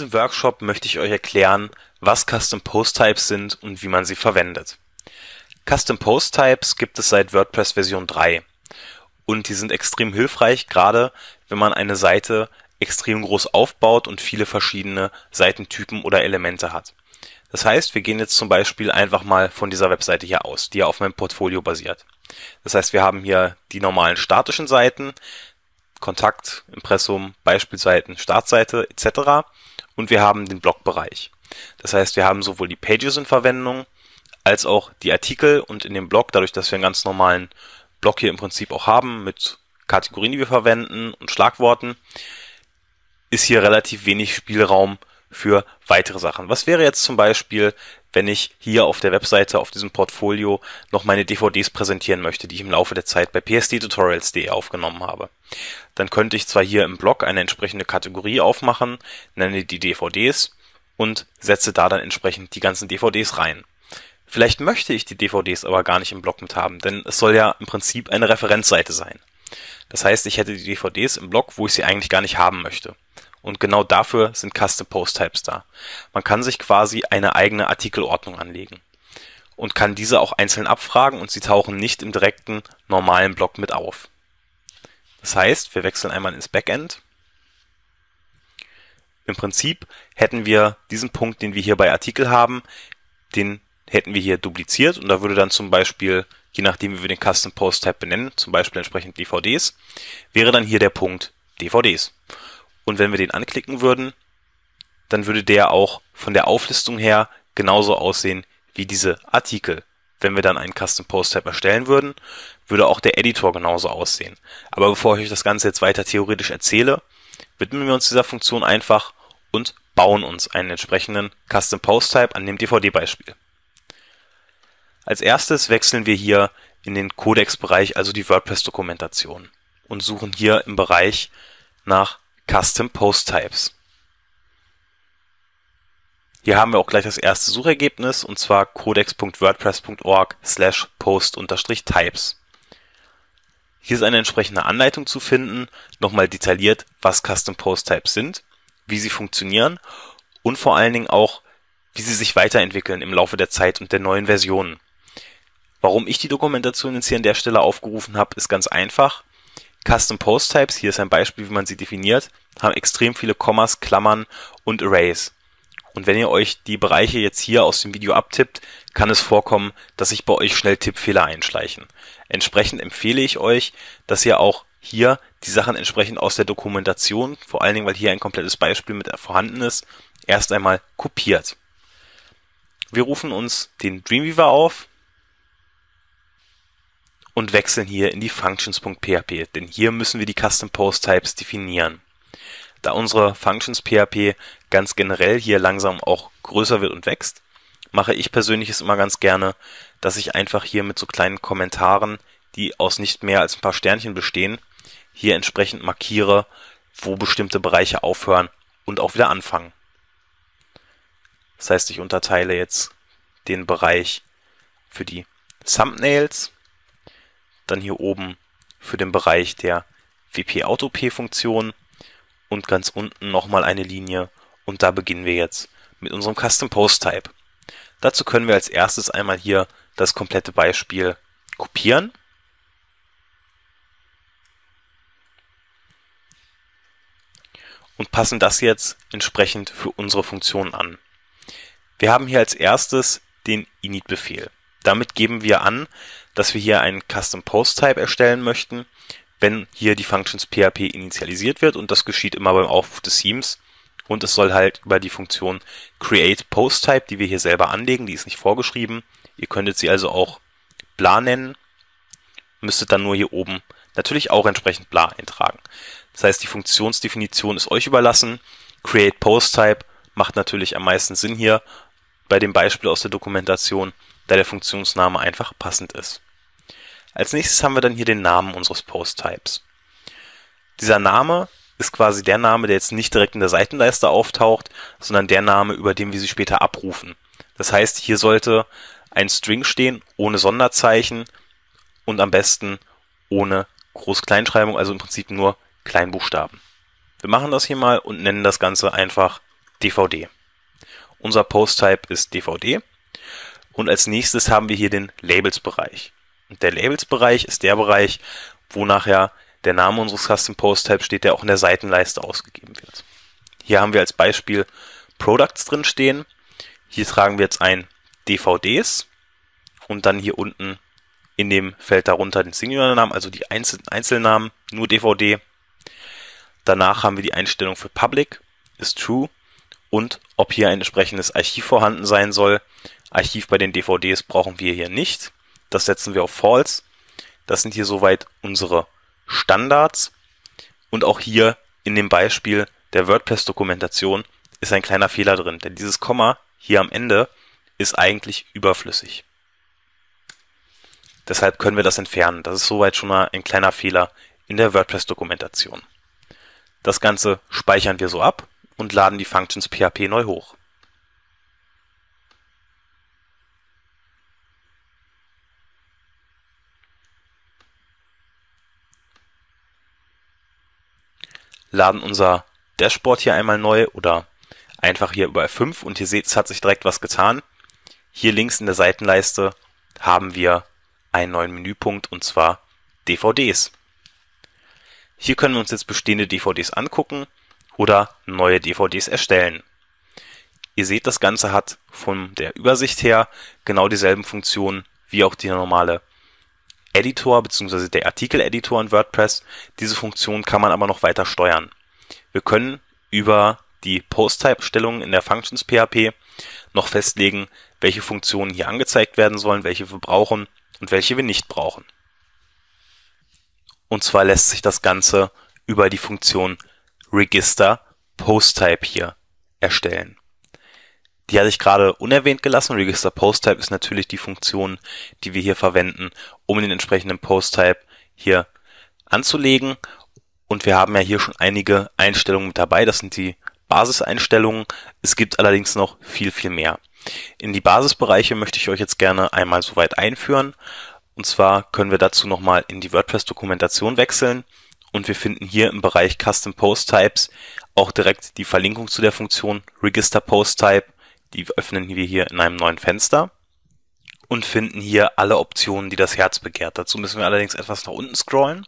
diesem Workshop möchte ich euch erklären, was Custom Post Types sind und wie man sie verwendet. Custom Post Types gibt es seit WordPress Version 3 und die sind extrem hilfreich, gerade wenn man eine Seite extrem groß aufbaut und viele verschiedene Seitentypen oder Elemente hat. Das heißt, wir gehen jetzt zum Beispiel einfach mal von dieser Webseite hier aus, die ja auf meinem Portfolio basiert. Das heißt, wir haben hier die normalen statischen Seiten, Kontakt, Impressum, Beispielseiten, Startseite etc. Und wir haben den Blogbereich. Das heißt, wir haben sowohl die Pages in Verwendung als auch die Artikel und in dem Blog, dadurch, dass wir einen ganz normalen Blog hier im Prinzip auch haben mit Kategorien, die wir verwenden und Schlagworten, ist hier relativ wenig Spielraum für weitere Sachen. Was wäre jetzt zum Beispiel, wenn ich hier auf der Webseite, auf diesem Portfolio noch meine DVDs präsentieren möchte, die ich im Laufe der Zeit bei psdtutorials.de aufgenommen habe. Dann könnte ich zwar hier im Blog eine entsprechende Kategorie aufmachen, nenne die DVDs und setze da dann entsprechend die ganzen DVDs rein. Vielleicht möchte ich die DVDs aber gar nicht im Blog mit haben, denn es soll ja im Prinzip eine Referenzseite sein. Das heißt, ich hätte die DVDs im Blog, wo ich sie eigentlich gar nicht haben möchte. Und genau dafür sind Custom Post Types da. Man kann sich quasi eine eigene Artikelordnung anlegen und kann diese auch einzeln abfragen und sie tauchen nicht im direkten normalen Block mit auf. Das heißt, wir wechseln einmal ins Backend. Im Prinzip hätten wir diesen Punkt, den wir hier bei Artikel haben, den hätten wir hier dupliziert und da würde dann zum Beispiel, je nachdem wie wir den Custom Post Type benennen, zum Beispiel entsprechend DVDs, wäre dann hier der Punkt DVDs. Und wenn wir den anklicken würden, dann würde der auch von der Auflistung her genauso aussehen wie diese Artikel. Wenn wir dann einen Custom Post Type erstellen würden, würde auch der Editor genauso aussehen. Aber bevor ich euch das Ganze jetzt weiter theoretisch erzähle, widmen wir uns dieser Funktion einfach und bauen uns einen entsprechenden Custom Post Type an dem DVD-Beispiel. Als erstes wechseln wir hier in den Codex-Bereich, also die WordPress-Dokumentation und suchen hier im Bereich nach Custom Post Types. Hier haben wir auch gleich das erste Suchergebnis und zwar codex.wordpress.org slash post-types. Hier ist eine entsprechende Anleitung zu finden, nochmal detailliert, was Custom Post Types sind, wie sie funktionieren und vor allen Dingen auch, wie sie sich weiterentwickeln im Laufe der Zeit und der neuen Versionen. Warum ich die Dokumentation jetzt hier an der Stelle aufgerufen habe, ist ganz einfach. Custom Post Types, hier ist ein Beispiel, wie man sie definiert, haben extrem viele Kommas, Klammern und Arrays. Und wenn ihr euch die Bereiche jetzt hier aus dem Video abtippt, kann es vorkommen, dass sich bei euch schnell Tippfehler einschleichen. Entsprechend empfehle ich euch, dass ihr auch hier die Sachen entsprechend aus der Dokumentation, vor allen Dingen, weil hier ein komplettes Beispiel mit vorhanden ist, erst einmal kopiert. Wir rufen uns den Dreamweaver auf und wechseln hier in die Functions.php, denn hier müssen wir die Custom Post Types definieren. Da unsere Functions.php ganz generell hier langsam auch größer wird und wächst, mache ich persönlich es immer ganz gerne, dass ich einfach hier mit so kleinen Kommentaren, die aus nicht mehr als ein paar Sternchen bestehen, hier entsprechend markiere, wo bestimmte Bereiche aufhören und auch wieder anfangen. Das heißt, ich unterteile jetzt den Bereich für die Thumbnails, dann hier oben für den Bereich der WP-Auto-P-Funktion und ganz unten nochmal eine Linie und da beginnen wir jetzt mit unserem Custom Post Type. Dazu können wir als erstes einmal hier das komplette Beispiel kopieren. Und passen das jetzt entsprechend für unsere Funktion an. Wir haben hier als erstes den init-Befehl. Damit geben wir an, dass wir hier einen Custom Post Type erstellen möchten, wenn hier die Functions PHP initialisiert wird und das geschieht immer beim Aufruf des Themes und es soll halt über die Funktion create post type, die wir hier selber anlegen, die ist nicht vorgeschrieben. Ihr könntet sie also auch bla nennen, müsstet dann nur hier oben natürlich auch entsprechend bla eintragen. Das heißt, die Funktionsdefinition ist euch überlassen. Create post type macht natürlich am meisten Sinn hier bei dem Beispiel aus der Dokumentation, da der Funktionsname einfach passend ist. Als nächstes haben wir dann hier den Namen unseres Post-Types. Dieser Name ist quasi der Name, der jetzt nicht direkt in der Seitenleiste auftaucht, sondern der Name, über den wir sie später abrufen. Das heißt, hier sollte ein String stehen, ohne Sonderzeichen und am besten ohne Groß-Kleinschreibung, also im Prinzip nur Kleinbuchstaben. Wir machen das hier mal und nennen das Ganze einfach DVD. Unser Post-Type ist DVD. Und als nächstes haben wir hier den Labels-Bereich. Und der Labels-Bereich ist der Bereich, wo nachher der Name unseres Custom Post Type steht, der auch in der Seitenleiste ausgegeben wird. Hier haben wir als Beispiel Products drin stehen. Hier tragen wir jetzt ein DVDs und dann hier unten in dem Feld darunter den Singular-Namen, also die Einzel Einzelnamen, nur DVD. Danach haben wir die Einstellung für Public, ist True und ob hier ein entsprechendes Archiv vorhanden sein soll. Archiv bei den DVDs brauchen wir hier nicht. Das setzen wir auf False. Das sind hier soweit unsere Standards. Und auch hier in dem Beispiel der WordPress-Dokumentation ist ein kleiner Fehler drin, denn dieses Komma hier am Ende ist eigentlich überflüssig. Deshalb können wir das entfernen. Das ist soweit schon mal ein kleiner Fehler in der WordPress-Dokumentation. Das Ganze speichern wir so ab und laden die Functions PHP neu hoch. Laden unser Dashboard hier einmal neu oder einfach hier über F5 und ihr seht, es hat sich direkt was getan. Hier links in der Seitenleiste haben wir einen neuen Menüpunkt und zwar DVDs. Hier können wir uns jetzt bestehende DVDs angucken oder neue DVDs erstellen. Ihr seht, das Ganze hat von der Übersicht her genau dieselben Funktionen wie auch der normale Editor bzw. der Artikel-Editor in WordPress. Diese Funktion kann man aber noch weiter steuern. Wir können über die Post-Type-Stellungen in der Functions-PHP noch festlegen, welche Funktionen hier angezeigt werden sollen, welche wir brauchen und welche wir nicht brauchen. Und zwar lässt sich das Ganze über die Funktion Register PostType hier erstellen. Die hatte ich gerade unerwähnt gelassen. Register PostType ist natürlich die Funktion, die wir hier verwenden, um den entsprechenden PostType hier anzulegen. Und wir haben ja hier schon einige Einstellungen mit dabei. Das sind die Basiseinstellungen. Es gibt allerdings noch viel, viel mehr. In die Basisbereiche möchte ich euch jetzt gerne einmal soweit einführen. Und zwar können wir dazu nochmal in die WordPress-Dokumentation wechseln. Und wir finden hier im Bereich Custom Post Types auch direkt die Verlinkung zu der Funktion Register Post Type die öffnen wir hier in einem neuen Fenster und finden hier alle Optionen, die das Herz begehrt. Dazu müssen wir allerdings etwas nach unten scrollen.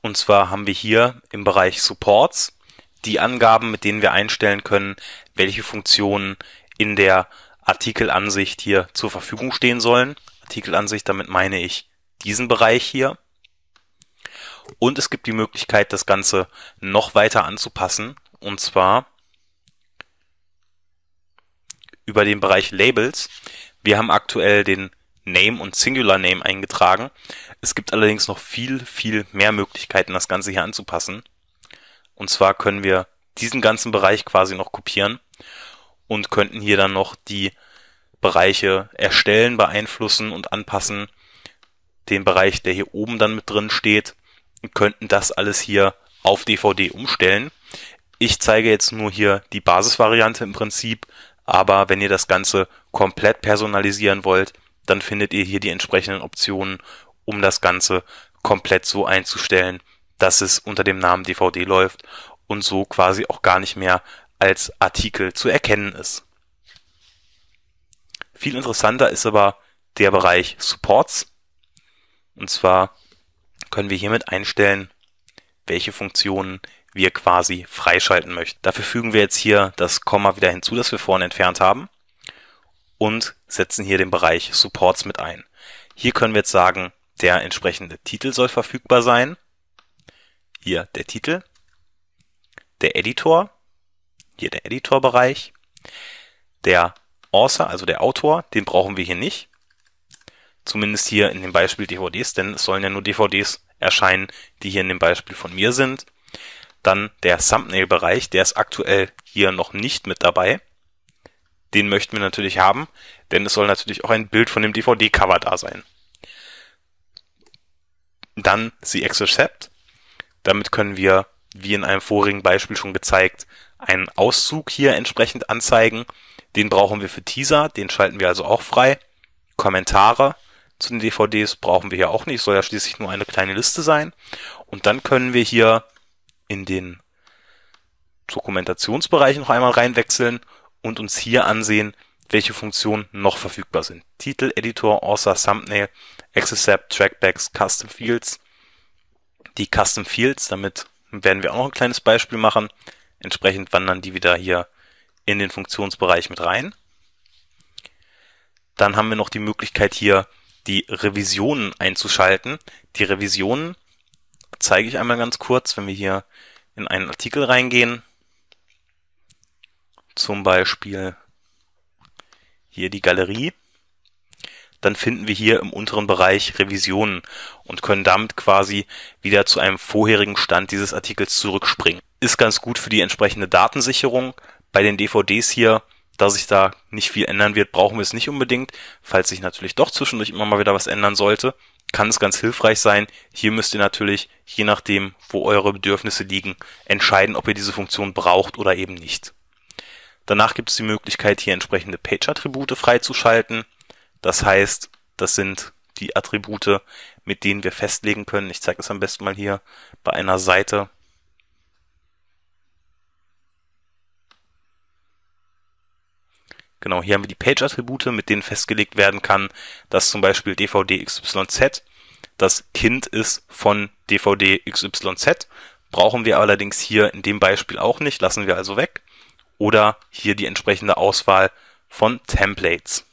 Und zwar haben wir hier im Bereich Supports die Angaben, mit denen wir einstellen können, welche Funktionen in der Artikelansicht hier zur Verfügung stehen sollen. Artikelansicht, damit meine ich diesen Bereich hier. Und es gibt die Möglichkeit, das Ganze noch weiter anzupassen. Und zwar über den Bereich Labels. Wir haben aktuell den Name und Singular Name eingetragen. Es gibt allerdings noch viel, viel mehr Möglichkeiten, das Ganze hier anzupassen. Und zwar können wir diesen ganzen Bereich quasi noch kopieren und könnten hier dann noch die Bereiche erstellen, beeinflussen und anpassen. Den Bereich, der hier oben dann mit drin steht, könnten das alles hier auf DVD umstellen. Ich zeige jetzt nur hier die Basisvariante im Prinzip, aber wenn ihr das Ganze komplett personalisieren wollt, dann findet ihr hier die entsprechenden Optionen, um das Ganze komplett so einzustellen, dass es unter dem Namen DVD läuft und so quasi auch gar nicht mehr als Artikel zu erkennen ist. Viel interessanter ist aber der Bereich Supports. Und zwar können wir hiermit einstellen, welche Funktionen wir quasi freischalten möchten. Dafür fügen wir jetzt hier das Komma wieder hinzu, das wir vorhin entfernt haben und setzen hier den Bereich Supports mit ein. Hier können wir jetzt sagen, der entsprechende Titel soll verfügbar sein. Hier der Titel, der Editor, hier der Editorbereich, der Author, also der Autor, den brauchen wir hier nicht. Zumindest hier in dem Beispiel DVDs, denn es sollen ja nur DVDs erscheinen, die hier in dem Beispiel von mir sind. Dann der Thumbnail-Bereich, der ist aktuell hier noch nicht mit dabei. Den möchten wir natürlich haben, denn es soll natürlich auch ein Bild von dem DVD-Cover da sein. Dann The Accept. Damit können wir, wie in einem vorigen Beispiel schon gezeigt, einen Auszug hier entsprechend anzeigen. Den brauchen wir für Teaser, den schalten wir also auch frei. Kommentare, zu den DVDs brauchen wir hier auch nicht, soll ja schließlich nur eine kleine Liste sein. Und dann können wir hier in den Dokumentationsbereich noch einmal reinwechseln und uns hier ansehen, welche Funktionen noch verfügbar sind. Titel, Editor, Author, Thumbnail, Accessap, Trackbacks, Custom Fields. Die Custom Fields, damit werden wir auch noch ein kleines Beispiel machen. Entsprechend wandern die wieder hier in den Funktionsbereich mit rein. Dann haben wir noch die Möglichkeit hier die Revisionen einzuschalten. Die Revisionen zeige ich einmal ganz kurz, wenn wir hier in einen Artikel reingehen. Zum Beispiel hier die Galerie. Dann finden wir hier im unteren Bereich Revisionen und können damit quasi wieder zu einem vorherigen Stand dieses Artikels zurückspringen. Ist ganz gut für die entsprechende Datensicherung. Bei den DVDs hier da sich da nicht viel ändern wird, brauchen wir es nicht unbedingt. Falls sich natürlich doch zwischendurch immer mal wieder was ändern sollte, kann es ganz hilfreich sein. Hier müsst ihr natürlich, je nachdem, wo eure Bedürfnisse liegen, entscheiden, ob ihr diese Funktion braucht oder eben nicht. Danach gibt es die Möglichkeit, hier entsprechende Page-Attribute freizuschalten. Das heißt, das sind die Attribute, mit denen wir festlegen können. Ich zeige das am besten mal hier bei einer Seite. Genau, hier haben wir die Page-Attribute, mit denen festgelegt werden kann, dass zum Beispiel DVD XYZ das Kind ist von DVD XYZ. Brauchen wir allerdings hier in dem Beispiel auch nicht, lassen wir also weg. Oder hier die entsprechende Auswahl von Templates.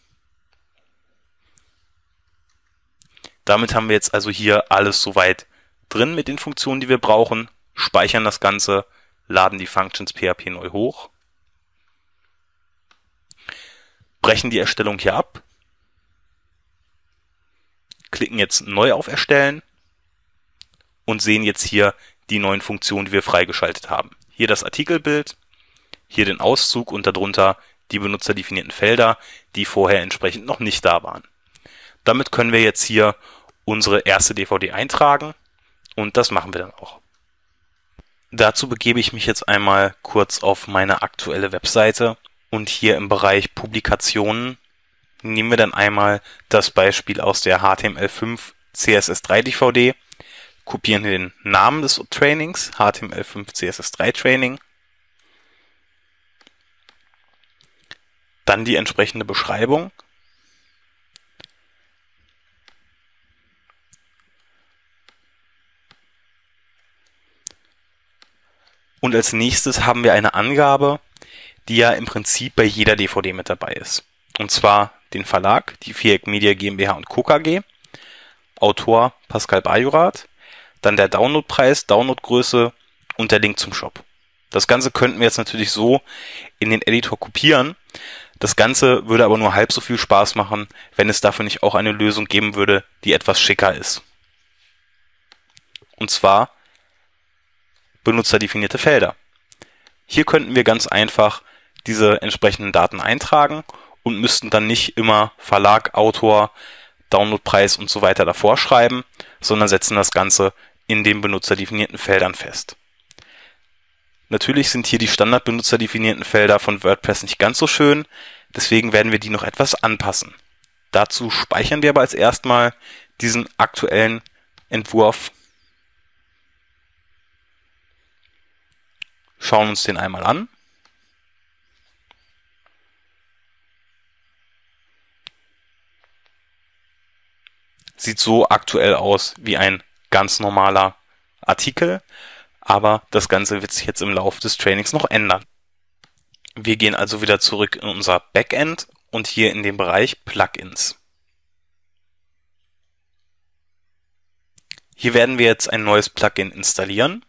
Damit haben wir jetzt also hier alles soweit drin mit den Funktionen, die wir brauchen, speichern das Ganze, laden die Functions PHP neu hoch brechen die Erstellung hier ab, klicken jetzt neu auf Erstellen und sehen jetzt hier die neuen Funktionen, die wir freigeschaltet haben. Hier das Artikelbild, hier den Auszug und darunter die benutzerdefinierten Felder, die vorher entsprechend noch nicht da waren. Damit können wir jetzt hier unsere erste DVD eintragen und das machen wir dann auch. Dazu begebe ich mich jetzt einmal kurz auf meine aktuelle Webseite und hier im Bereich Publikationen nehmen wir dann einmal das Beispiel aus der HTML5 CSS3 DVD, kopieren den Namen des Trainings, HTML5 CSS3 Training, dann die entsprechende Beschreibung, und als nächstes haben wir eine Angabe die ja im Prinzip bei jeder DVD mit dabei ist. Und zwar den Verlag, die Viereck Media GmbH und Co. KG, Autor Pascal Bajorath, dann der Downloadpreis, Downloadgröße und der Link zum Shop. Das Ganze könnten wir jetzt natürlich so in den Editor kopieren. Das Ganze würde aber nur halb so viel Spaß machen, wenn es dafür nicht auch eine Lösung geben würde, die etwas schicker ist. Und zwar benutzerdefinierte Felder. Hier könnten wir ganz einfach diese entsprechenden Daten eintragen und müssten dann nicht immer Verlag, Autor, Downloadpreis und so weiter davor schreiben, sondern setzen das Ganze in den benutzerdefinierten Feldern fest. Natürlich sind hier die standardbenutzerdefinierten Felder von WordPress nicht ganz so schön, deswegen werden wir die noch etwas anpassen. Dazu speichern wir aber als erstmal diesen aktuellen Entwurf, schauen uns den einmal an sieht so aktuell aus wie ein ganz normaler Artikel, aber das Ganze wird sich jetzt im Laufe des Trainings noch ändern. Wir gehen also wieder zurück in unser Backend und hier in den Bereich Plugins. Hier werden wir jetzt ein neues Plugin installieren.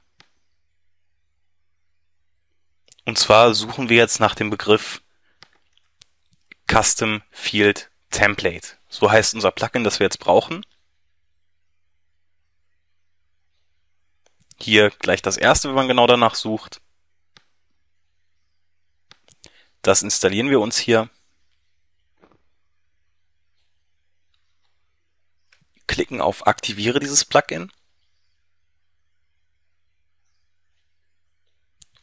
Und zwar suchen wir jetzt nach dem Begriff Custom Field Template. So heißt unser Plugin, das wir jetzt brauchen. Hier gleich das erste, wenn man genau danach sucht. Das installieren wir uns hier. Klicken auf Aktiviere dieses Plugin.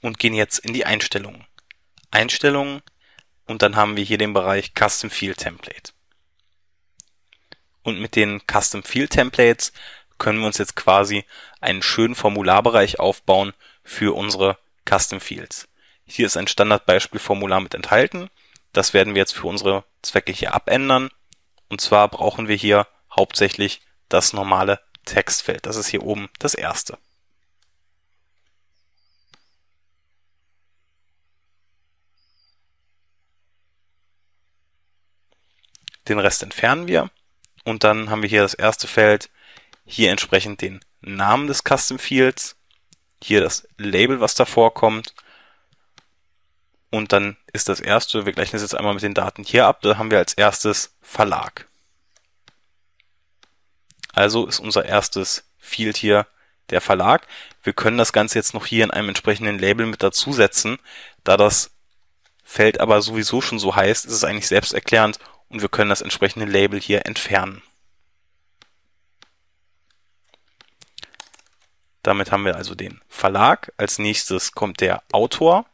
Und gehen jetzt in die Einstellungen. Einstellungen und dann haben wir hier den Bereich Custom Field Template. Und mit den Custom Field Templates können wir uns jetzt quasi einen schönen Formularbereich aufbauen für unsere Custom Fields. Hier ist ein Standardbeispielformular mit enthalten. Das werden wir jetzt für unsere Zwecke hier abändern. Und zwar brauchen wir hier hauptsächlich das normale Textfeld. Das ist hier oben das erste. Den Rest entfernen wir und dann haben wir hier das erste Feld, hier entsprechend den Namen des Custom Fields, hier das Label, was davor kommt und dann ist das erste, wir gleichen das jetzt einmal mit den Daten hier ab, da haben wir als erstes Verlag. Also ist unser erstes Field hier der Verlag. Wir können das Ganze jetzt noch hier in einem entsprechenden Label mit dazusetzen. Da das Feld aber sowieso schon so heißt, ist es eigentlich selbsterklärend und wir können das entsprechende Label hier entfernen. Damit haben wir also den Verlag. Als nächstes kommt der Autor.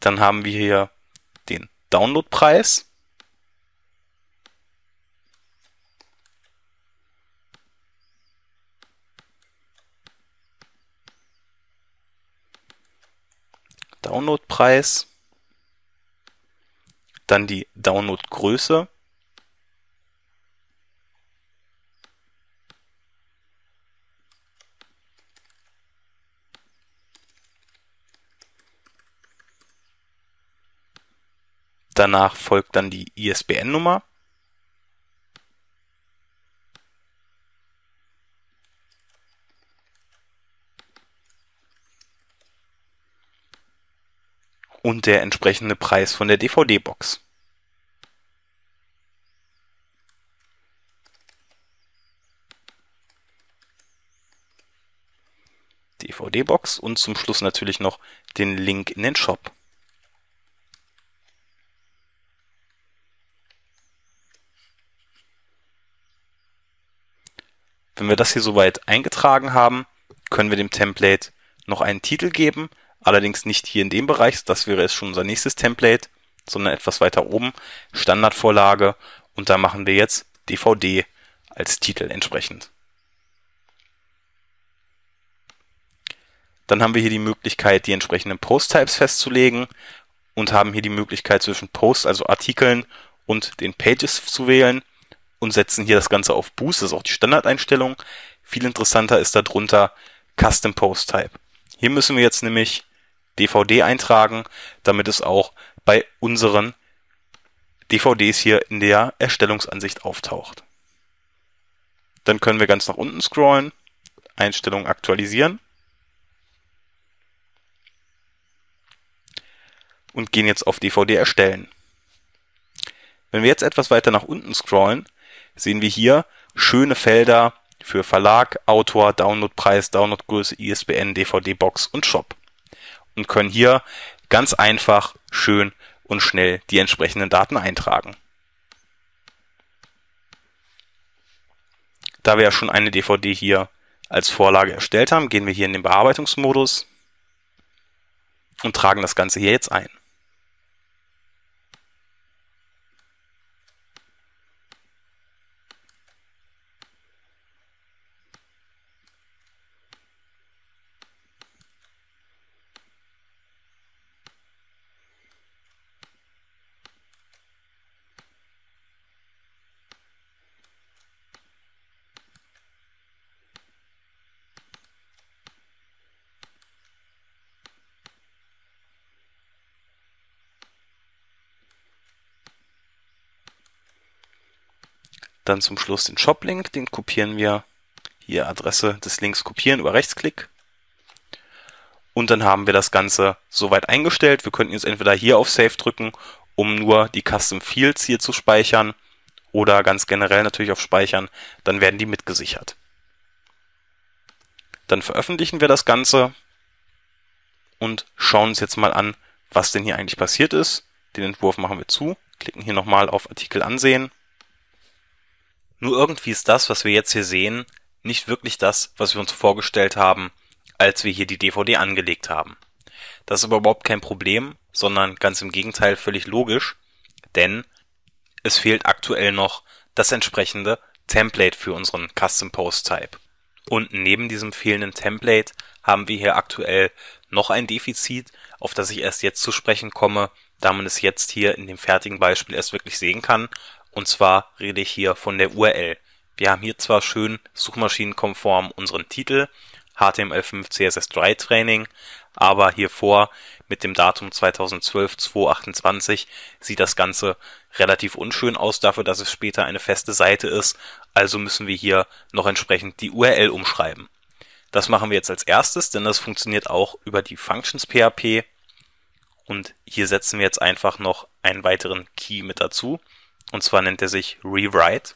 Dann haben wir hier den Downloadpreis. Downloadpreis, dann die Downloadgröße, Danach folgt dann die ISBN-Nummer und der entsprechende Preis von der DVD-Box. DVD-Box und zum Schluss natürlich noch den Link in den Shop. Wenn wir das hier soweit eingetragen haben, können wir dem Template noch einen Titel geben allerdings nicht hier in dem Bereich, das wäre jetzt schon unser nächstes Template, sondern etwas weiter oben, Standardvorlage und da machen wir jetzt DVD als Titel entsprechend. Dann haben wir hier die Möglichkeit, die entsprechenden Post-Types festzulegen und haben hier die Möglichkeit zwischen Post, also Artikeln und den Pages zu wählen und setzen hier das Ganze auf Boost, das ist auch die Standardeinstellung. Viel interessanter ist darunter Custom Post Type. Hier müssen wir jetzt nämlich DVD eintragen, damit es auch bei unseren DVDs hier in der Erstellungsansicht auftaucht. Dann können wir ganz nach unten scrollen, Einstellungen aktualisieren und gehen jetzt auf DVD erstellen. Wenn wir jetzt etwas weiter nach unten scrollen, sehen wir hier schöne Felder für Verlag, Autor, Downloadpreis, Downloadgröße, ISBN, DVD-Box und Shop und können hier ganz einfach, schön und schnell die entsprechenden Daten eintragen. Da wir ja schon eine DVD hier als Vorlage erstellt haben, gehen wir hier in den Bearbeitungsmodus und tragen das Ganze hier jetzt ein. Dann zum Schluss den Shop-Link, den kopieren wir. Hier Adresse des Links kopieren über Rechtsklick. Und dann haben wir das Ganze soweit eingestellt. Wir könnten jetzt entweder hier auf Save drücken, um nur die Custom Fields hier zu speichern oder ganz generell natürlich auf Speichern, dann werden die mitgesichert. Dann veröffentlichen wir das Ganze und schauen uns jetzt mal an, was denn hier eigentlich passiert ist. Den Entwurf machen wir zu, klicken hier nochmal auf Artikel ansehen nur irgendwie ist das, was wir jetzt hier sehen, nicht wirklich das, was wir uns vorgestellt haben, als wir hier die DVD angelegt haben. Das ist aber überhaupt kein Problem, sondern ganz im Gegenteil völlig logisch, denn es fehlt aktuell noch das entsprechende Template für unseren Custom Post Type. Und neben diesem fehlenden Template haben wir hier aktuell noch ein Defizit, auf das ich erst jetzt zu sprechen komme, da man es jetzt hier in dem fertigen Beispiel erst wirklich sehen kann. Und zwar rede ich hier von der URL. Wir haben hier zwar schön suchmaschinenkonform unseren Titel, HTML5 CSS3 Training, aber hier vor mit dem Datum 2012 228 sieht das Ganze relativ unschön aus dafür, dass es später eine feste Seite ist. Also müssen wir hier noch entsprechend die URL umschreiben. Das machen wir jetzt als erstes, denn das funktioniert auch über die Functions PHP. Und hier setzen wir jetzt einfach noch einen weiteren Key mit dazu. Und zwar nennt er sich Rewrite.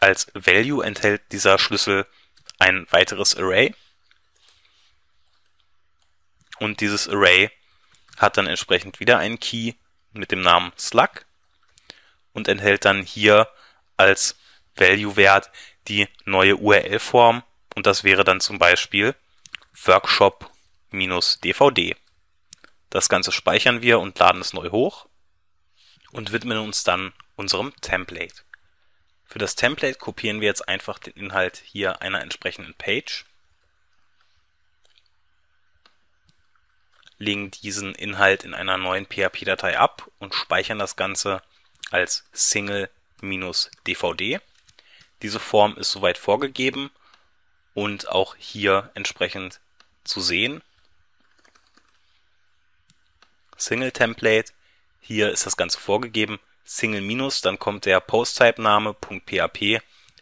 Als Value enthält dieser Schlüssel ein weiteres Array. Und dieses Array hat dann entsprechend wieder einen Key mit dem Namen Slug und enthält dann hier als Value-Wert die neue URL-Form und das wäre dann zum Beispiel Workshop-DVD. Das Ganze speichern wir und laden es neu hoch und widmen uns dann unserem Template. Für das Template kopieren wir jetzt einfach den Inhalt hier einer entsprechenden Page, legen diesen Inhalt in einer neuen PHP-Datei ab und speichern das Ganze als Single-DVD. Diese Form ist soweit vorgegeben und auch hier entsprechend zu sehen. Single Template, hier ist das Ganze vorgegeben. Single minus, dann kommt der Post-Type-Name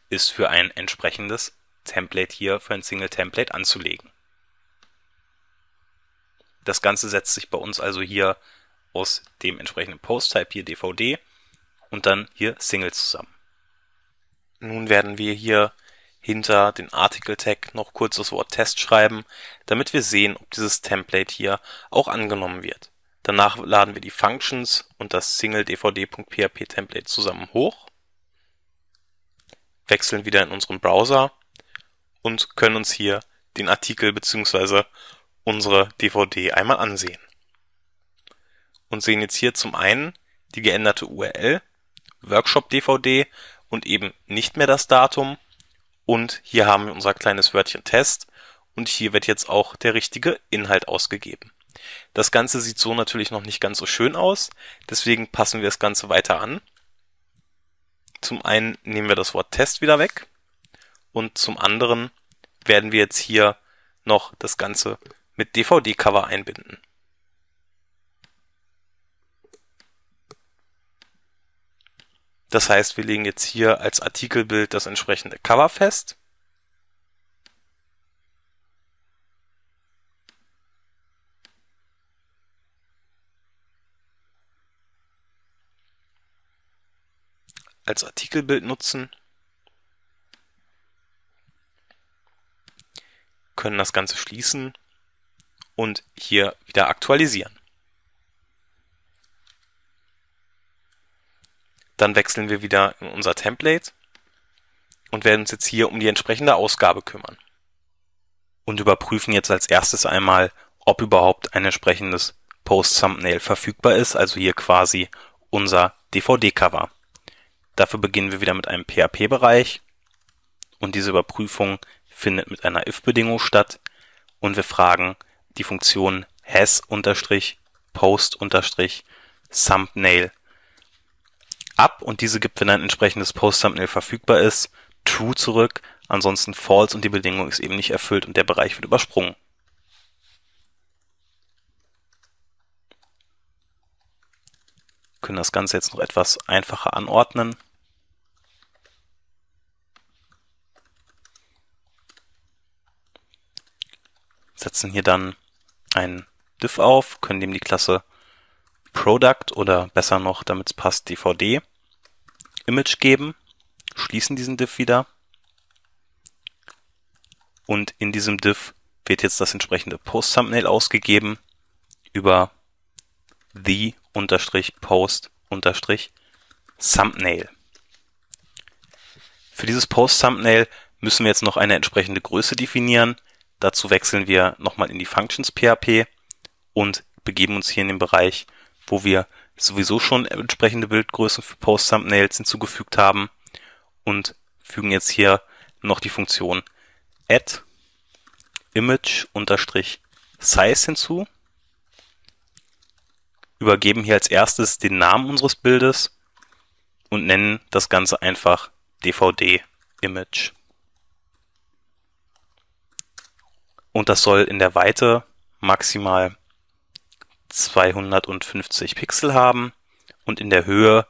ist für ein entsprechendes Template hier für ein Single Template anzulegen. Das Ganze setzt sich bei uns also hier aus dem entsprechenden Post-Type hier DVD und dann hier Single zusammen. Nun werden wir hier hinter den Article-Tag noch kurz das Wort Test schreiben, damit wir sehen, ob dieses Template hier auch angenommen wird. Danach laden wir die Functions und das Single-dvd.php Template zusammen hoch, wechseln wieder in unseren Browser und können uns hier den Artikel bzw. unsere DVD einmal ansehen. Und sehen jetzt hier zum einen die geänderte URL, Workshop DVD und eben nicht mehr das Datum. Und hier haben wir unser kleines Wörtchen Test und hier wird jetzt auch der richtige Inhalt ausgegeben. Das Ganze sieht so natürlich noch nicht ganz so schön aus, deswegen passen wir das Ganze weiter an. Zum einen nehmen wir das Wort Test wieder weg und zum anderen werden wir jetzt hier noch das Ganze mit DVD-Cover einbinden. Das heißt, wir legen jetzt hier als Artikelbild das entsprechende Cover fest als Artikelbild nutzen, können das Ganze schließen und hier wieder aktualisieren. Dann wechseln wir wieder in unser Template und werden uns jetzt hier um die entsprechende Ausgabe kümmern. Und überprüfen jetzt als erstes einmal, ob überhaupt ein entsprechendes Post-Thumbnail verfügbar ist, also hier quasi unser DVD-Cover. Dafür beginnen wir wieder mit einem PHP-Bereich und diese Überprüfung findet mit einer if-Bedingung statt. Und wir fragen die Funktion has-post-thumbnail ab. Und diese gibt, wenn ein entsprechendes Post-Thumbnail verfügbar ist, true zurück, ansonsten false und die Bedingung ist eben nicht erfüllt und der Bereich wird übersprungen. Können das Ganze jetzt noch etwas einfacher anordnen. setzen hier dann ein Div auf, können dem die Klasse Product oder besser noch, damit es passt, DVD Image geben, schließen diesen Div wieder und in diesem Div wird jetzt das entsprechende Post-Thumbnail ausgegeben über the-post-thumbnail. Für dieses Post-Thumbnail müssen wir jetzt noch eine entsprechende Größe definieren, Dazu wechseln wir nochmal in die Functions PHP und begeben uns hier in den Bereich, wo wir sowieso schon entsprechende Bildgrößen für Post-Thumbnails hinzugefügt haben und fügen jetzt hier noch die Funktion add image size hinzu, übergeben hier als erstes den Namen unseres Bildes und nennen das Ganze einfach dvd image. Und das soll in der Weite maximal 250 Pixel haben und in der Höhe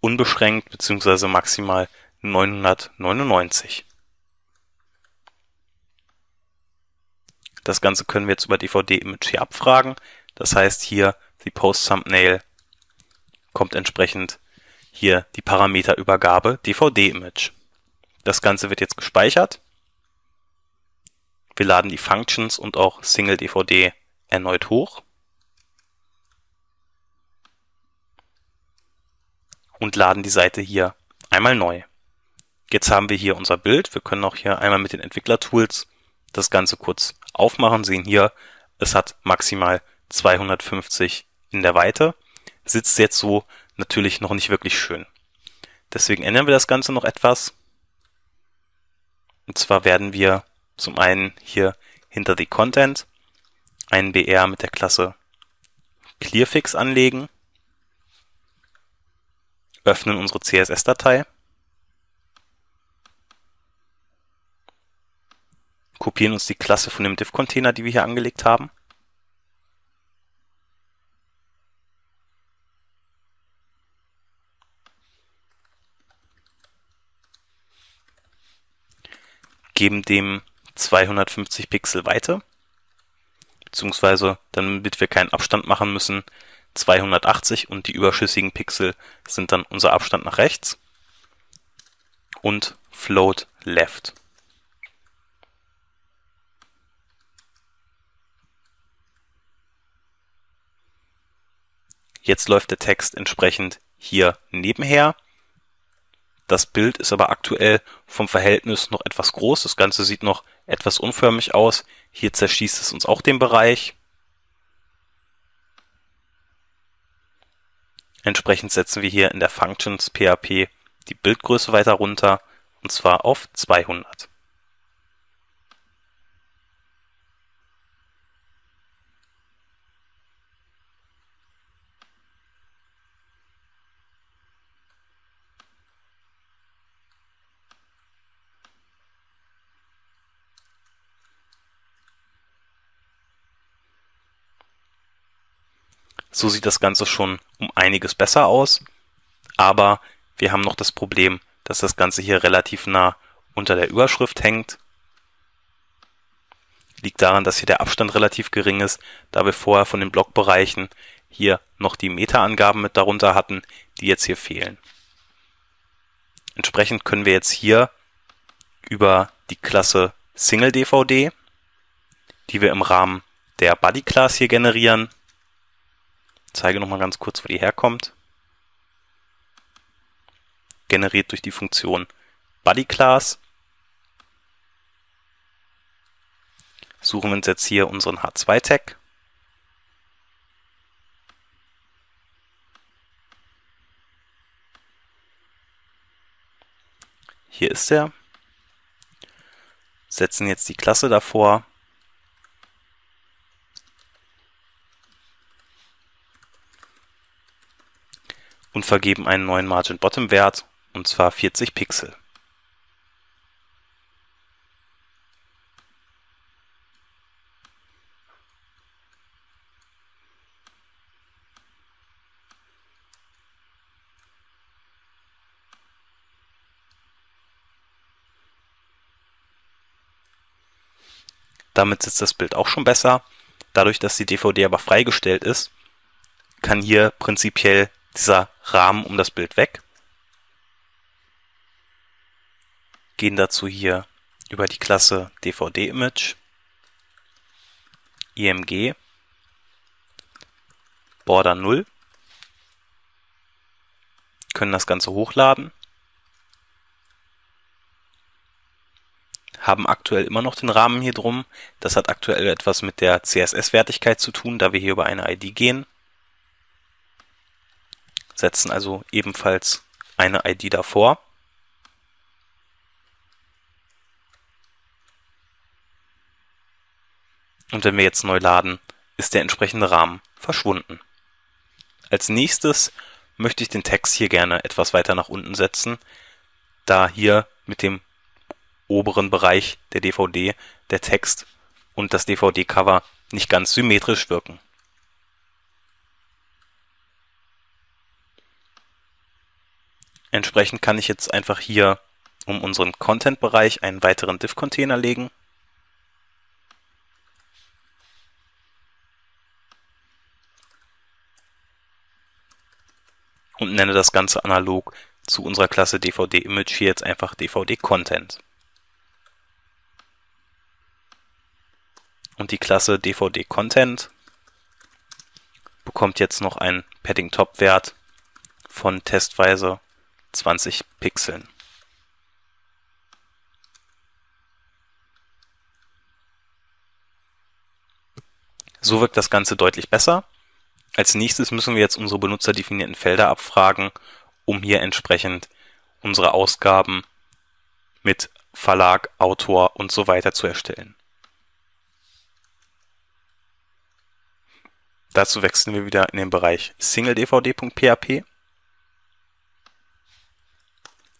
unbeschränkt bzw. maximal 999. Das Ganze können wir jetzt über DVD-Image hier abfragen. Das heißt hier die Post-Thumbnail kommt entsprechend hier die Parameterübergabe DVD-Image. Das Ganze wird jetzt gespeichert. Wir laden die Functions und auch Single DVD erneut hoch. Und laden die Seite hier einmal neu. Jetzt haben wir hier unser Bild. Wir können auch hier einmal mit den Entwicklertools das Ganze kurz aufmachen, sehen hier, es hat maximal 250 in der Weite, sitzt jetzt so natürlich noch nicht wirklich schön. Deswegen ändern wir das Ganze noch etwas. Und zwar werden wir zum einen hier hinter die Content einen BR mit der Klasse Clearfix anlegen, öffnen unsere CSS-Datei kopieren uns die Klasse von dem Div-Container, die wir hier angelegt haben. Geben dem 250 Pixel Weite, beziehungsweise damit wir keinen Abstand machen müssen, 280 und die überschüssigen Pixel sind dann unser Abstand nach rechts und Float Left. Jetzt läuft der Text entsprechend hier nebenher. Das Bild ist aber aktuell vom Verhältnis noch etwas groß. Das Ganze sieht noch etwas unförmig aus. Hier zerschießt es uns auch den Bereich. Entsprechend setzen wir hier in der Functions PHP die Bildgröße weiter runter und zwar auf 200. So sieht das Ganze schon um einiges besser aus, aber wir haben noch das Problem, dass das Ganze hier relativ nah unter der Überschrift hängt. Liegt daran, dass hier der Abstand relativ gering ist, da wir vorher von den Blockbereichen hier noch die Meta-Angaben mit darunter hatten, die jetzt hier fehlen. Entsprechend können wir jetzt hier über die Klasse Single DVD, die wir im Rahmen der Buddy Class hier generieren, zeige nochmal ganz kurz, wo die herkommt. Generiert durch die Funktion BuddyClass. Suchen wir uns jetzt hier unseren H2-Tag. Hier ist er. Setzen jetzt die Klasse davor und vergeben einen neuen Margin-Bottom-Wert, und zwar 40 Pixel. Damit sitzt das Bild auch schon besser. Dadurch, dass die DVD aber freigestellt ist, kann hier prinzipiell dieser Rahmen um das Bild weg. Gehen dazu hier über die Klasse DVD-Image, IMG, Border 0, können das Ganze hochladen, haben aktuell immer noch den Rahmen hier drum. Das hat aktuell etwas mit der CSS-Wertigkeit zu tun, da wir hier über eine ID gehen. Setzen also ebenfalls eine ID davor. Und wenn wir jetzt neu laden, ist der entsprechende Rahmen verschwunden. Als nächstes möchte ich den Text hier gerne etwas weiter nach unten setzen, da hier mit dem oberen Bereich der DVD der Text und das DVD-Cover nicht ganz symmetrisch wirken. Entsprechend kann ich jetzt einfach hier um unseren Content-Bereich einen weiteren Div-Container legen und nenne das Ganze analog zu unserer Klasse DVD-Image hier jetzt einfach DVD-Content. Und die Klasse DVD-Content bekommt jetzt noch einen Padding-Top-Wert von testweise 20 Pixeln. So wirkt das Ganze deutlich besser. Als nächstes müssen wir jetzt unsere benutzerdefinierten Felder abfragen, um hier entsprechend unsere Ausgaben mit Verlag, Autor und so weiter zu erstellen. Dazu wechseln wir wieder in den Bereich singledvd.php,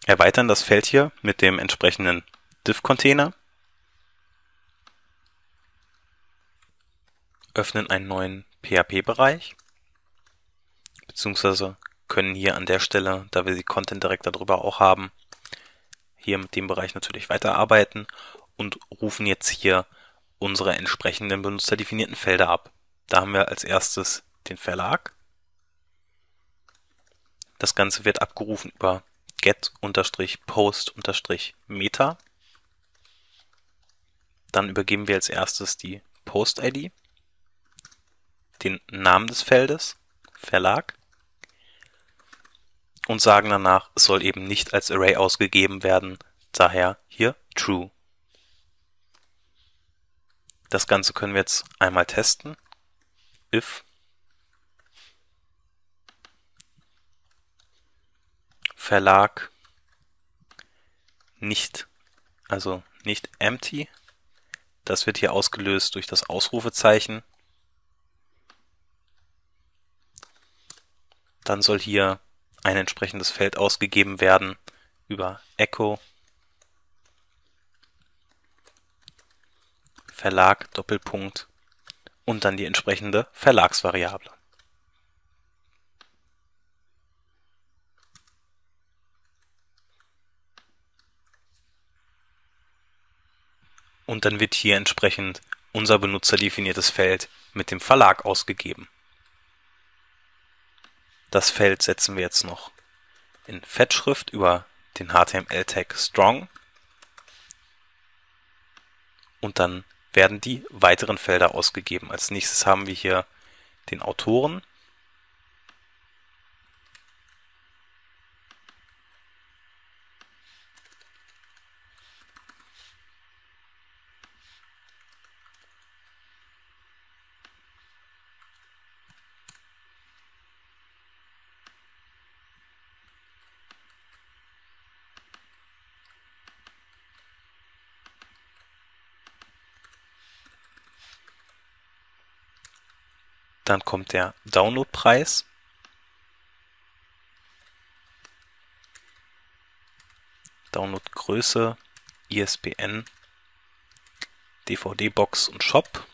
erweitern das Feld hier mit dem entsprechenden div-Container, öffnen einen neuen PHP-Bereich beziehungsweise können hier an der Stelle, da wir die Content Director darüber auch haben, hier mit dem Bereich natürlich weiterarbeiten und rufen jetzt hier unsere entsprechenden benutzerdefinierten Felder ab. Da haben wir als erstes den Verlag. Das Ganze wird abgerufen über get-post-meta. Dann übergeben wir als erstes die Post-ID, den Namen des Feldes, Verlag, und sagen danach, es soll eben nicht als Array ausgegeben werden, daher hier true. Das Ganze können wir jetzt einmal testen. if Verlag nicht, also nicht empty, das wird hier ausgelöst durch das Ausrufezeichen. Dann soll hier ein entsprechendes Feld ausgegeben werden über Echo Verlag Doppelpunkt und dann die entsprechende Verlagsvariable. Und dann wird hier entsprechend unser benutzerdefiniertes Feld mit dem Verlag ausgegeben. Das Feld setzen wir jetzt noch in Fettschrift über den HTML-Tag Strong und dann werden die weiteren Felder ausgegeben. Als nächstes haben wir hier den Autoren Dann kommt der Downloadpreis. Downloadgröße, ISBN, DVD-Box und Shop.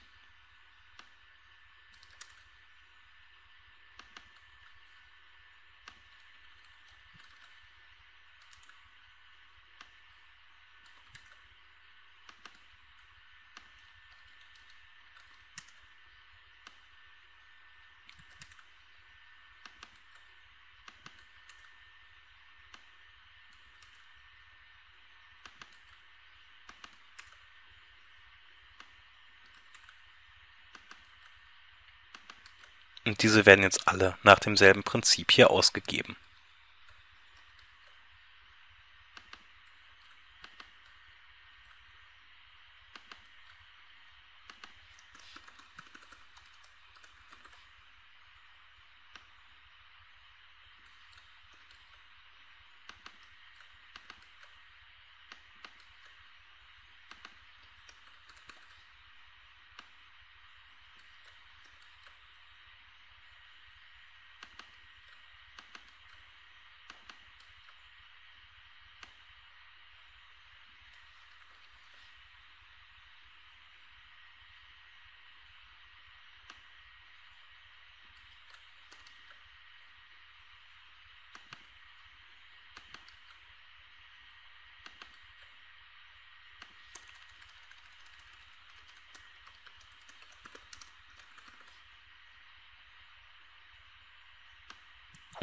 Diese werden jetzt alle nach demselben Prinzip hier ausgegeben.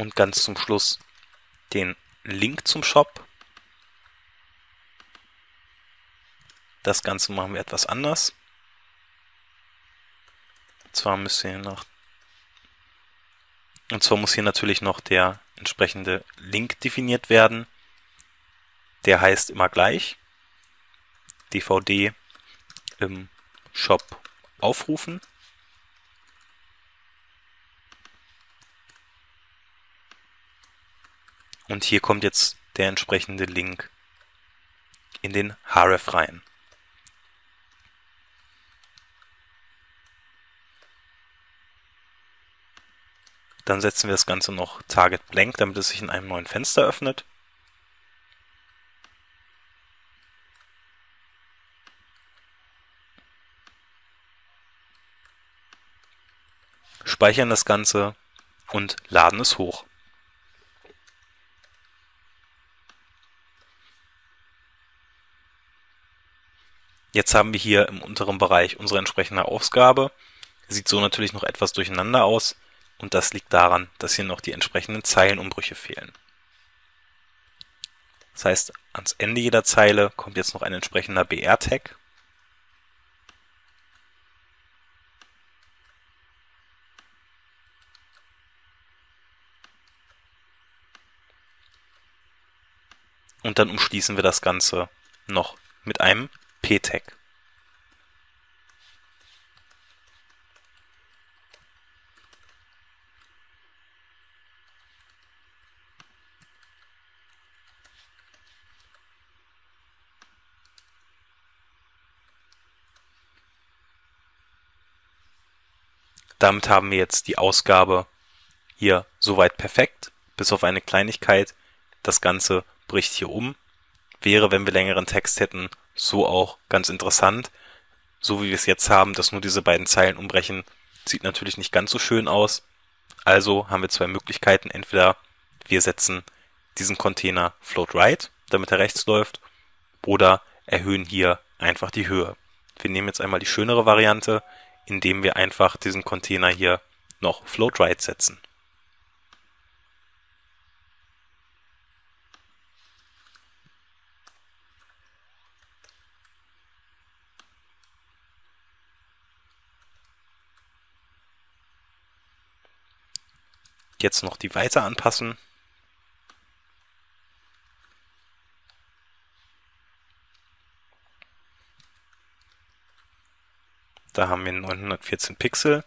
Und ganz zum Schluss den Link zum Shop. Das Ganze machen wir etwas anders. Und zwar müssen wir noch und zwar muss hier natürlich noch der entsprechende Link definiert werden. Der heißt immer gleich DVD im Shop aufrufen. Und hier kommt jetzt der entsprechende Link in den href rein. Dann setzen wir das Ganze noch Target Blank, damit es sich in einem neuen Fenster öffnet. Speichern das Ganze und laden es hoch. Jetzt haben wir hier im unteren Bereich unsere entsprechende Ausgabe. Sieht so natürlich noch etwas durcheinander aus und das liegt daran, dass hier noch die entsprechenden Zeilenumbrüche fehlen. Das heißt, ans Ende jeder Zeile kommt jetzt noch ein entsprechender BR-Tag. Und dann umschließen wir das Ganze noch mit einem p-Tag. Damit haben wir jetzt die Ausgabe hier soweit perfekt, bis auf eine Kleinigkeit. Das Ganze bricht hier um. Wäre, wenn wir längeren Text hätten, so auch ganz interessant. So wie wir es jetzt haben, dass nur diese beiden Zeilen umbrechen, sieht natürlich nicht ganz so schön aus. Also haben wir zwei Möglichkeiten. Entweder wir setzen diesen Container float right, damit er rechts läuft, oder erhöhen hier einfach die Höhe. Wir nehmen jetzt einmal die schönere Variante, indem wir einfach diesen Container hier noch float right setzen. Jetzt noch die Weite anpassen. Da haben wir 914 Pixel.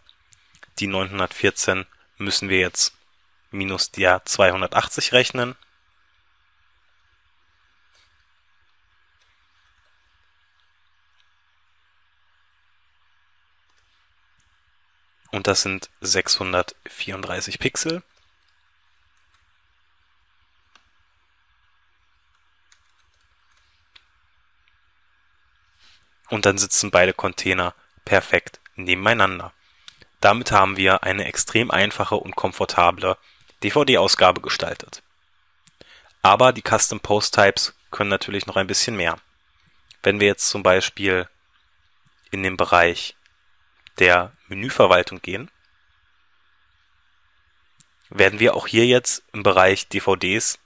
Die 914 müssen wir jetzt minus der 280 rechnen. Und das sind 634 Pixel. Und dann sitzen beide Container perfekt nebeneinander. Damit haben wir eine extrem einfache und komfortable DVD-Ausgabe gestaltet. Aber die Custom Post Types können natürlich noch ein bisschen mehr. Wenn wir jetzt zum Beispiel in den Bereich der Menüverwaltung gehen, werden wir auch hier jetzt im Bereich DVDs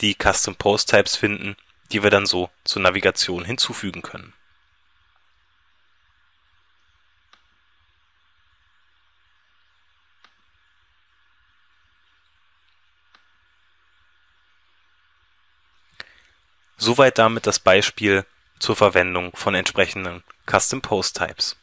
die Custom Post Types finden, die wir dann so zur Navigation hinzufügen können. Soweit damit das Beispiel zur Verwendung von entsprechenden Custom Post Types